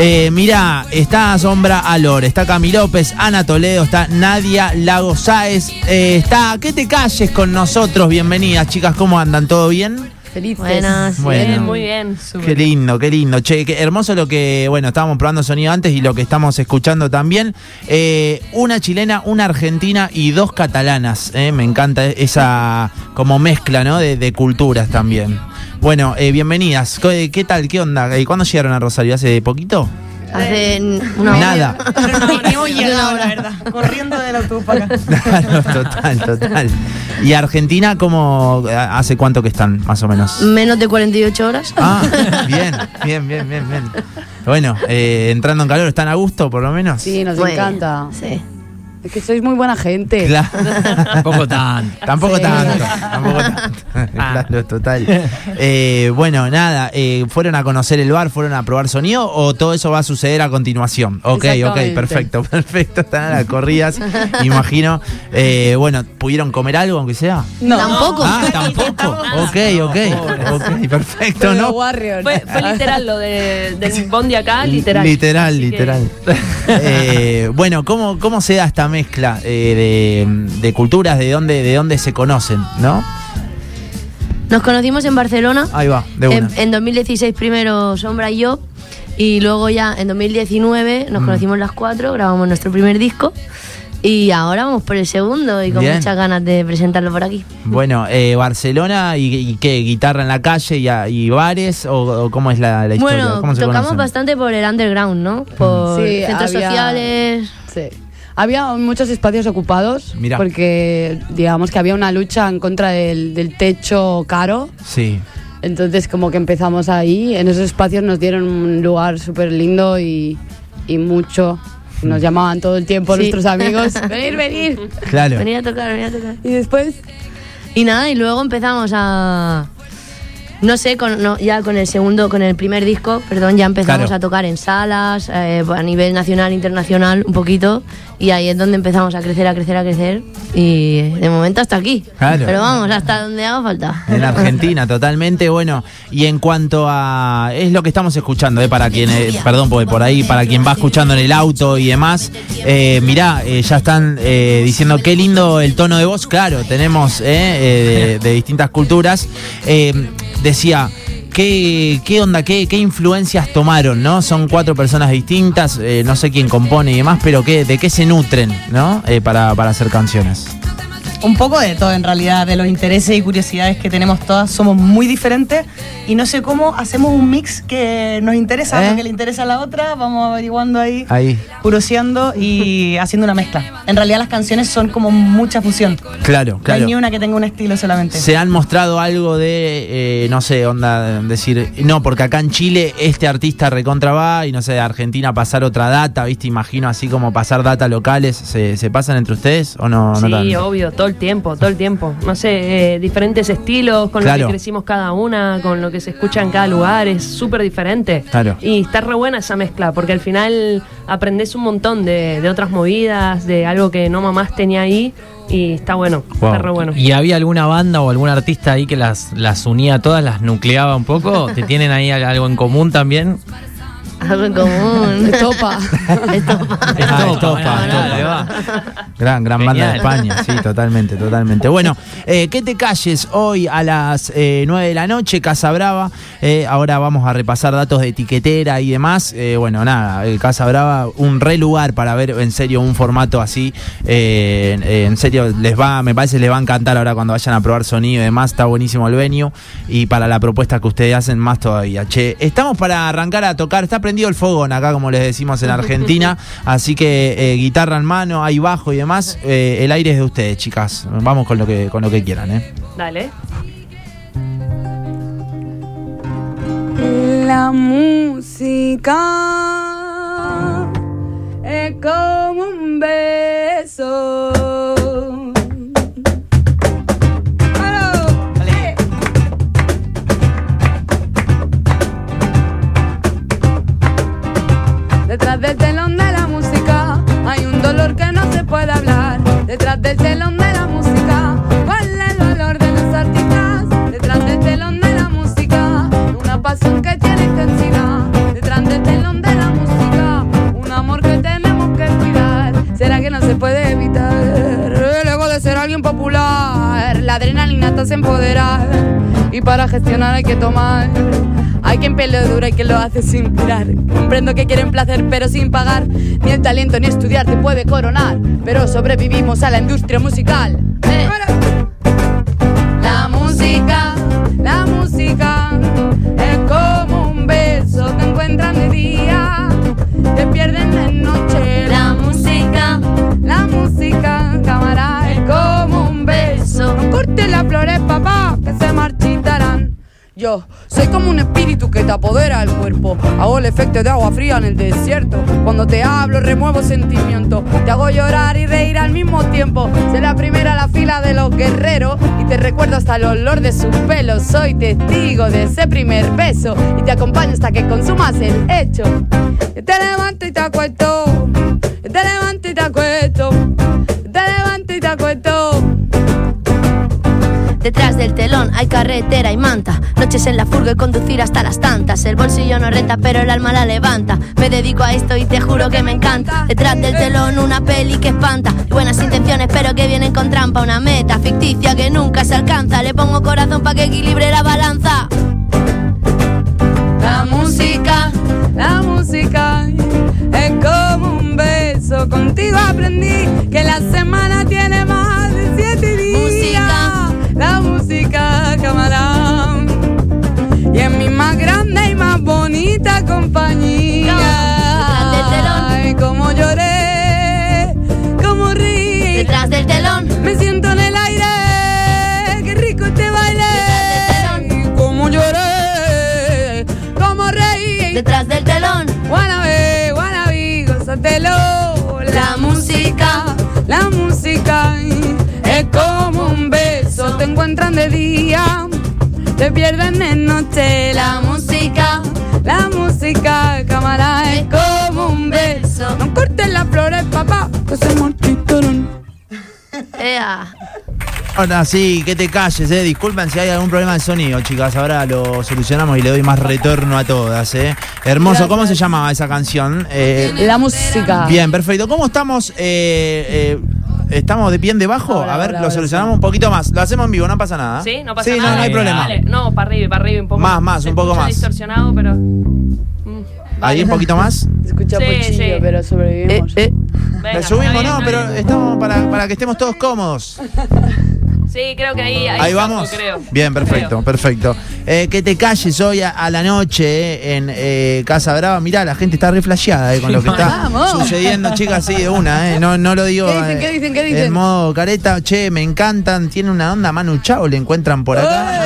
Eh, mira, está Sombra Alor, está Cami López, Ana Toledo, está Nadia Lago Sáez, eh, está Que te calles con nosotros. Bienvenidas, chicas, ¿cómo andan? ¿Todo bien? Felices. Buenas, Bueno. bien, muy bien. Qué lindo, qué lindo. Che, qué hermoso lo que, bueno, estábamos probando sonido antes y lo que estamos escuchando también. Eh, una chilena, una argentina y dos catalanas. eh, Me encanta esa como mezcla, ¿no? De, de culturas también. Bueno, eh, bienvenidas. ¿Qué, qué tal? ¿Qué onda? Eh, ¿Cuándo llegaron a Rosario? ¿Hace poquito? Hace una hora. Nada. Pero no, ni hemos llegado, la verdad. Corriendo del autobús para acá. Claro, total, total. ¿Y Argentina cómo hace cuánto que están, más o menos? Menos de 48 horas. Ah, bien, bien, bien, bien, bien. Bueno, eh, entrando en calor, ¿están a gusto por lo menos? Sí, nos Bueno, encanta. Sí. Es que sois muy buena gente. Claro. Tampoco tanto. Tampoco Sí. tanto, tampoco tanto. claro, total. Eh, bueno, nada, eh, ¿fueron a conocer el bar, fueron a probar sonido o todo eso va a suceder a continuación? Ok, ok, perfecto, perfecto. Están a las corridas, imagino. Eh, bueno, ¿pudieron comer algo aunque sea? No. Tampoco. Ah, tampoco. Ok, ok, ok, perfecto, ¿no? Warrior. Fue, fue literal lo de, del bondi acá, literal. Literal, que- literal. Eh, bueno, ¿cómo, ¿cómo se da esta mezcla eh, de, de culturas? ¿De dónde, ¿De dónde se conocen? ¿No? Nos conocimos en Barcelona. Ahí va, de una. En, en 2016 primero Sombra y yo. Y luego ya en 2019 Mm. nos conocimos las cuatro, grabamos nuestro primer disco. Y ahora vamos por el segundo y con Bien. muchas ganas de presentarlo por aquí. Bueno, eh, Barcelona y, y qué, guitarra en la calle y, bares o, o cómo es la, la historia? Bueno, ¿Cómo se tocamos conocen? bastante por el underground, ¿no? Por Sí, centros había- sociales. Sí. Había muchos espacios ocupados Mira. porque digamos que había una lucha en contra del, del techo caro. Sí. Entonces como que empezamos ahí. En esos espacios nos dieron un lugar súper lindo y, y mucho. Nos llamaban todo el tiempo Sí. nuestros amigos. venir, venir. Claro. Venir a tocar, venir a tocar. Y después Y nada, y luego empezamos a. No sé, con, no, ya con el segundo, con el primer disco, perdón, ya empezamos Claro. a tocar en salas, eh, a nivel nacional, internacional, un poquito. Y ahí es donde empezamos a crecer, a crecer, a crecer. Y de momento hasta aquí. Claro. Pero vamos, hasta donde haga falta. En Argentina, totalmente. Bueno, y en cuanto a. Es lo que estamos escuchando, eh, para quien. eh, perdón, porque por ahí, para quien va escuchando en el auto y demás. Eh, mirá, eh, ya están diciendo qué lindo el tono de voz. Claro, tenemos de, de distintas culturas. Decía. ¿Qué, qué onda, qué, qué influencias tomaron, no? Son cuatro personas distintas, eh, no sé quién compone y demás, pero qué, de qué se nutren, ¿no? Eh, para, para hacer canciones. Un poco de todo en realidad, de los intereses y curiosidades que tenemos todas, somos muy diferentes y no sé cómo hacemos un mix que nos interesa, ¿Eh? lo que le interesa a la otra, vamos averiguando ahí, Ahí. curoseando y haciendo una mezcla. En realidad las canciones son como mucha fusión, Claro, no hay claro. ni una que tenga un estilo solamente. ¿Se han mostrado algo de, eh, no sé, onda, decir, no, porque acá en Chile este artista recontra va y no sé, de Argentina pasar otra data, ¿viste? Imagino así como pasar data locales, ¿se, se pasan entre ustedes o no? no Sí, tanto? obvio, todo el tiempo, todo el tiempo. No sé, eh, diferentes estilos con Claro. lo que crecimos cada una, con lo que se escucha en cada lugar, es súper diferente. Claro. Y está re buena esa mezcla, porque al final aprendes un montón de, de otras movidas, de algo que no mamás tenía ahí, y está bueno, Wow. está re bueno. ¿Y había alguna banda o algún artista ahí que las, las unía a todas, las nucleaba un poco? ¿Que tienen ahí algo en común también? Algo en común. topa. Estopa. Ah, Estopa, Estopa, bueno, Estopa. Gran, gran banda de. España, sí, totalmente, totalmente. Bueno, eh, que te calles hoy a las eh, 9 de la noche, Casa Brava. Eh, ahora vamos a repasar datos de etiquetera y demás. Eh, bueno, nada, eh, Casa Brava, un re lugar para ver en serio un formato así. Eh, eh, en serio, les va, me parece les va a encantar ahora cuando vayan a probar sonido y demás. Está buenísimo el venue. Y para la propuesta que ustedes hacen, más todavía. Che, estamos para arrancar a tocar. Está prendido el fogón acá, como les decimos en Argentina. Así que eh, guitarra en mano, hay bajo y demás. Eh, el aire es de ustedes, chicas. Vamos con lo que, con lo que quieran, ¿eh? Dale. La música adrenalina te hace empoderar. Y para gestionar hay que tomar. Hay quien pelea dura y que lo hace sin pirar. Comprendo que quieren placer pero sin pagar. Ni el talento ni estudiar te puede coronar. Pero sobrevivimos a la industria musical. Eh. La música, la música es como un beso, te encuentran de día, te pierden de noche. La música, la música, flores, papá, que se marchitarán. Yo soy como un espíritu que te apodera el cuerpo. Hago el efecto de agua fría en el desierto. Cuando te hablo, remuevo sentimientos. Te hago llorar y reír al mismo tiempo. Soy la primera a la fila de los guerreros. Y te recuerdo hasta el olor de sus pelos. Soy testigo de ese primer beso. Y te acompaño hasta que consumas el hecho. Te levanto y te acuesto. Te levanto Detrás del telón hay carretera y manta. Noches en la furgo y conducir hasta las tantas. El bolsillo no renta, pero el alma la levanta. Me dedico a esto y te juro que me encanta. Detrás del telón una peli que espanta. Y buenas intenciones, pero que vienen con trampa. Una meta ficticia que nunca se alcanza. Le pongo corazón para que equilibre la balanza. La música, la música es como un beso. Contigo aprendí que la semana tiene más de siete días. Y es mi más grande y más bonita compañía. Detrás del telón. Ay, cómo lloré, cómo reí. Detrás del telón. Me siento en el aire, qué rico este baile. Cómo lloré, cómo reí. Detrás del telón. Wannabe, wannabe, gózatelo. La música, la música es como un beso. Te encuentran de día, te pierden de noche. La música, la música, cámara, es como un beso. No cortes las flores, papá, que se marchitaron. Ea. Ahora sí, que te calles, eh. Disculpen si hay algún problema de sonido, chicas. Ahora lo solucionamos y le doy más retorno a todas, eh. Hermoso, ¿cómo se llamaba esa canción? Eh, La música. bien, perfecto. ¿Cómo estamos? Eh, eh, ¿Estamos de pie en debajo? Ahora, a ver, ahora, lo ahora, solucionamos un poquito más. Lo hacemos en vivo, no pasa nada. ¿Sí? No pasa Sí, nada. no, no hay problema. Dale. No, para arriba, para arriba un poco. Más, más, Se un poco más. distorsionado, pero. Mm, Ahí un poquito más. Se escucha Sí, pochillo, sí. pero sobrevivimos. Eh, venga, Le subimos, bien, no, pero bien. estamos para, para que estemos todos cómodos. Sí, creo que ahí. Ahí, vamos. creo. Bien, perfecto, Creo. perfecto. Eh, que te calles hoy a, a la noche eh, en eh, Casa Brava. Mirá, la gente está re flasheada eh, con lo que está Vamos. sucediendo, chicas, sí, de una, eh. No, no lo digo. ¿Qué dicen, qué dicen, qué dicen? En modo careta, che, me encantan. Tiene una onda Manu Chao, le encuentran por acá.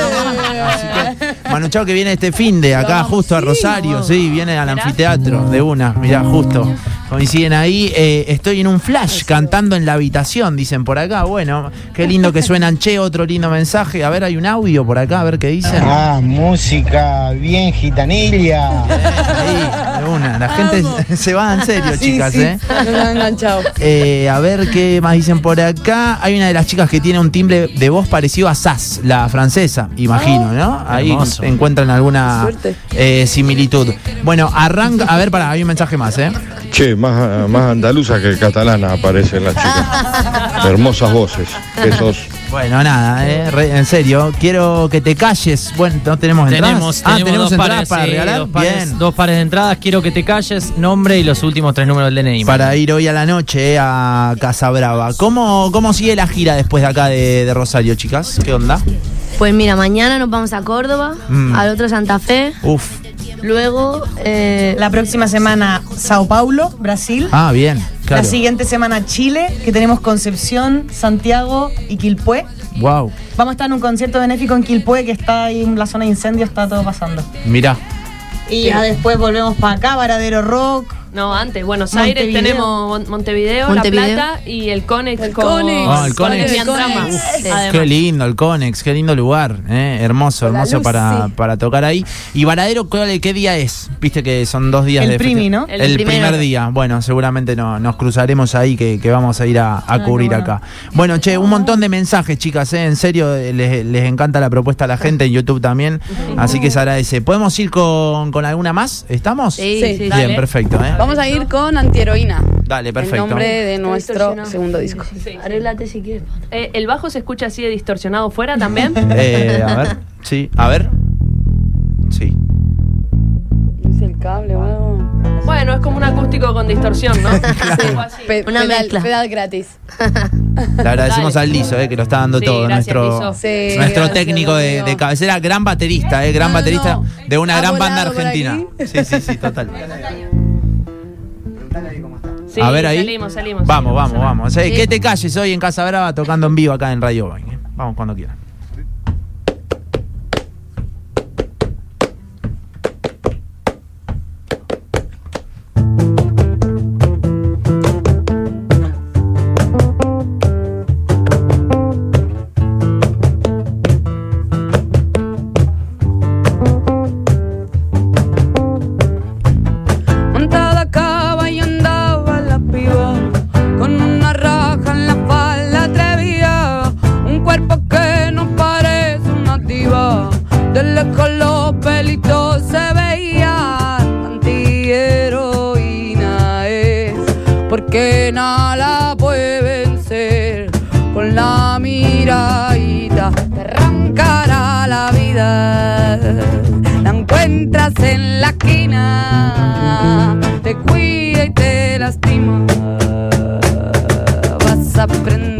Así que, Manu Chao que viene este fin de acá, justo a Rosario, sí, viene al anfiteatro de una. Mirá, justo. Coinciden ahí. Eh, estoy en un flash cantando en la habitación, dicen por acá. Bueno, qué lindo que suenan, che, otro lindo mensaje. A ver, hay un audio por acá, a ver qué dicen. Ah, música bien gitanilla. Ahí, de una. La gente se va en serio, chicas, ¿eh? Nos han enganchado. Eh, a ver qué más dicen por acá. Hay una de las chicas que tiene un timbre de voz parecido a Sass, la francesa, imagino, ¿no? Ahí Hermoso. encuentran alguna eh, similitud. Bueno, arranca. A ver, para, hay un mensaje más, ¿eh? Che, más, más andaluza que catalana aparecen las chicas. Hermosas voces. Esos Bueno, nada, eh, re- en serio, quiero que te calles. Bueno, no tenemos entradas. Tenemos, ah, tenemos tenemos dos entradas pares, para sí, regalar. Dos pares, Bien. dos pares de entradas. Quiero que te calles, nombre y los últimos tres números del DNI. Para ir hoy a la noche eh, a Casa Brava. ¿Cómo, ¿Cómo sigue la gira después de acá de, de Rosario, chicas? ¿Qué onda? Pues mira, mañana nos vamos a Córdoba, Mm. al otro Santa Fe, Uf. Luego eh, La próxima semana Sao Paulo, Brasil. Ah, bien. Claro. La siguiente semana Chile, que tenemos Concepción, Santiago y Quilpué. Wow. Vamos a estar en un concierto benéfico en Quilpué, que está ahí en la zona de incendio, está todo pasando. Mirá. Y ya después volvemos para acá, Varadero Rock. No, antes, Buenos Aires Montevideo. tenemos Mon- Montevideo, Montevideo. La Plata y el Conex. El con Conex. Ah, el Conex. Sí. además. Qué lindo el Conex, qué lindo lugar, eh, hermoso, Con la hermoso luz, para, sí. para tocar ahí. ¿Y Varadero cuál- qué día es? Viste que son dos días El de primi. El, El primer primero. día. Bueno, seguramente no, nos cruzaremos ahí que, que vamos a ir a, a cubrir bueno. acá. Bueno, che, un montón de mensajes, chicas, eh, en serio, eh, les, les encanta la propuesta a la gente en YouTube también, así que se agradece. ¿Podemos ir con, con alguna más? ¿Estamos? Sí, Sí, sí, dale. Bien, perfecto. ¿eh? Vamos a ir con Antiheroína. Dale, El perfecto. nombre de nuestro segundo disco. Arréglate si quieres. Eh, ¿El bajo se escucha así de distorsionado fuera también? Eh, a ver, sí, a ver. Sí. ¿Es el cable o algo? bueno, es como un acústico con distorsión, ¿no? Pe- Una pedal, mezcla. pedal gratis. Le agradecemos Dale. al Liso, eh, que lo está dando Sí, todo. gracias, nuestro. Sí, nuestro gracias, técnico de, de cabecera, gran baterista, eh, gran No, no, baterista no. de una ¿Ha gran banda argentina. Sí, sí, sí, total. Sí, a ver ahí. Salimos, salimos. Vamos, salimos. vamos, vamos. Sí. Que te calles hoy en Casa Brava tocando en vivo acá en Radio Boing. eh. Vamos cuando quieran. Encuentras en la esquina Te cuida y te lastima. Vas a aprender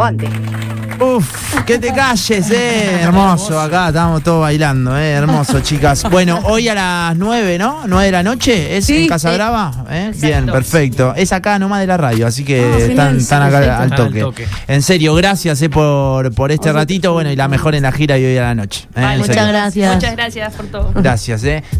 Aguante. Uf, que te calles, eh. Hermoso, acá estamos todos bailando, eh. Hermoso, chicas. Bueno, hoy a las 9, ¿no? 9 de la noche, ¿es Sí, en Casa sí. Brava? ¿Eh? Bien, perfecto. Es acá nomás de la radio, así que Ah, están, genial, están acá al toque. En serio, gracias eh, por, por este ratito. Bueno, y la mejor en la gira y hoy a la noche. eh, serio. Muchas gracias. Muchas gracias por todo. Gracias, eh.